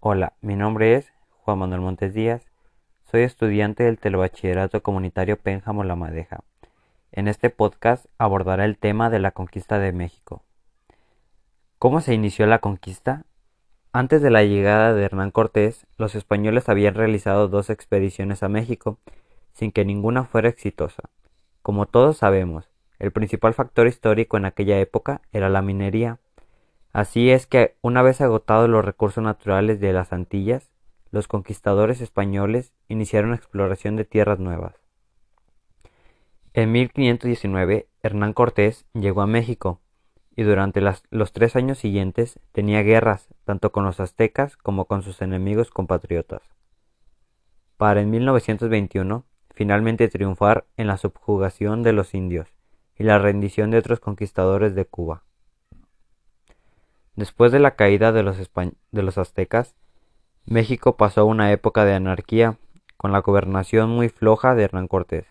Hola, mi nombre es Juan Manuel Montes Díaz. Soy estudiante del Telebachillerato Comunitario Pénjamo La Madeja. En este podcast abordaré el tema de la conquista de México. ¿Cómo se inició la conquista? Antes de la llegada de Hernán Cortés, los españoles habían realizado dos expediciones a México, sin que ninguna fuera exitosa. Como todos sabemos, el principal factor histórico en aquella época era la minería. Así es que, una vez agotados los recursos naturales de las Antillas, los conquistadores españoles iniciaron la exploración de tierras nuevas. En 1519, Hernán Cortés llegó a México y durante los tres años siguientes tenía guerras tanto con los aztecas como con sus enemigos compatriotas. Para en 1921 finalmente triunfar en la subjugación de los indios y la rendición de otros conquistadores de Cuba. Después de la caída de los, de los aztecas, México pasó una época de anarquía, con la gobernación muy floja de Hernán Cortés,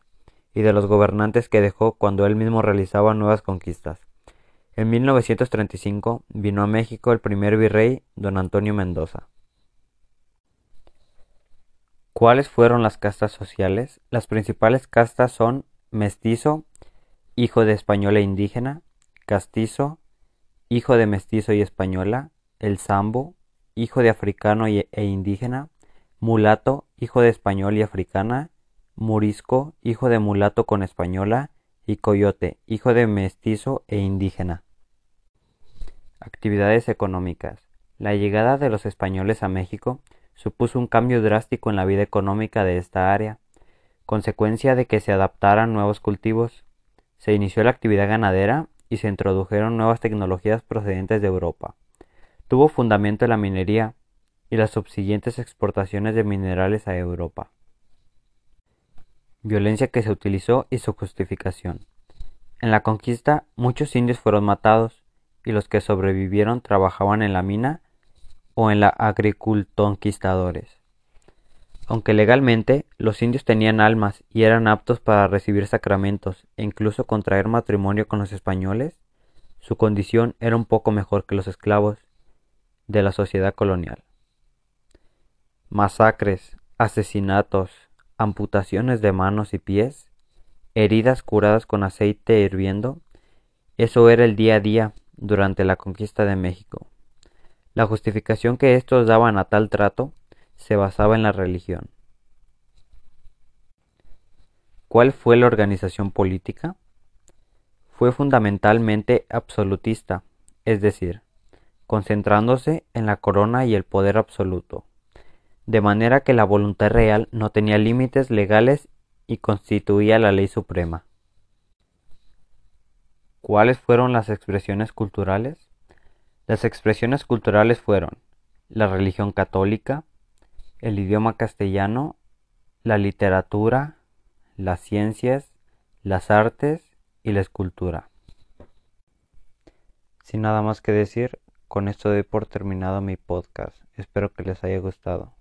y de los gobernantes que dejó cuando él mismo realizaba nuevas conquistas. En 1935 vino a México el primer virrey, don Antonio Mendoza. ¿Cuáles fueron las castas sociales? Las principales castas son mestizo, hijo de española e indígena, castizo, hijo de mestizo y española, el sambo, hijo de africano e indígena, mulato, hijo de español y africana, murisco, hijo de mulato con española, y coyote, hijo de mestizo e indígena. Actividades económicas. La llegada de los españoles a México supuso un cambio drástico en la vida económica de esta área, consecuencia de que se adaptaran nuevos cultivos. Se inició la actividad ganadera y se introdujeron nuevas tecnologías procedentes de Europa. Tuvo fundamento la minería y las subsiguientes exportaciones de minerales a Europa. Violencia que se utilizó y su justificación. En la conquista muchos indios fueron matados y los que sobrevivieron trabajaban en la mina o en la agricultonquistadores. Aunque legalmente los indios tenían almas y eran aptos para recibir sacramentos e incluso contraer matrimonio con los españoles, su condición era un poco mejor que los esclavos de la sociedad colonial. Masacres, asesinatos, amputaciones de manos y pies, heridas curadas con aceite hirviendo, eso era el día a día durante la conquista de México. La justificación que estos daban a tal trato se basaba en la religión. ¿Cuál fue la organización política? Fue fundamentalmente absolutista, es decir, concentrándose en la corona y el poder absoluto, de manera que la voluntad real no tenía límites legales y constituía la ley suprema. ¿Cuáles fueron las expresiones culturales? Las expresiones culturales fueron la religión católica, el idioma castellano, la literatura, las ciencias, las artes y la escultura. Sin nada más que decir, con esto doy por terminado mi podcast. Espero que les haya gustado.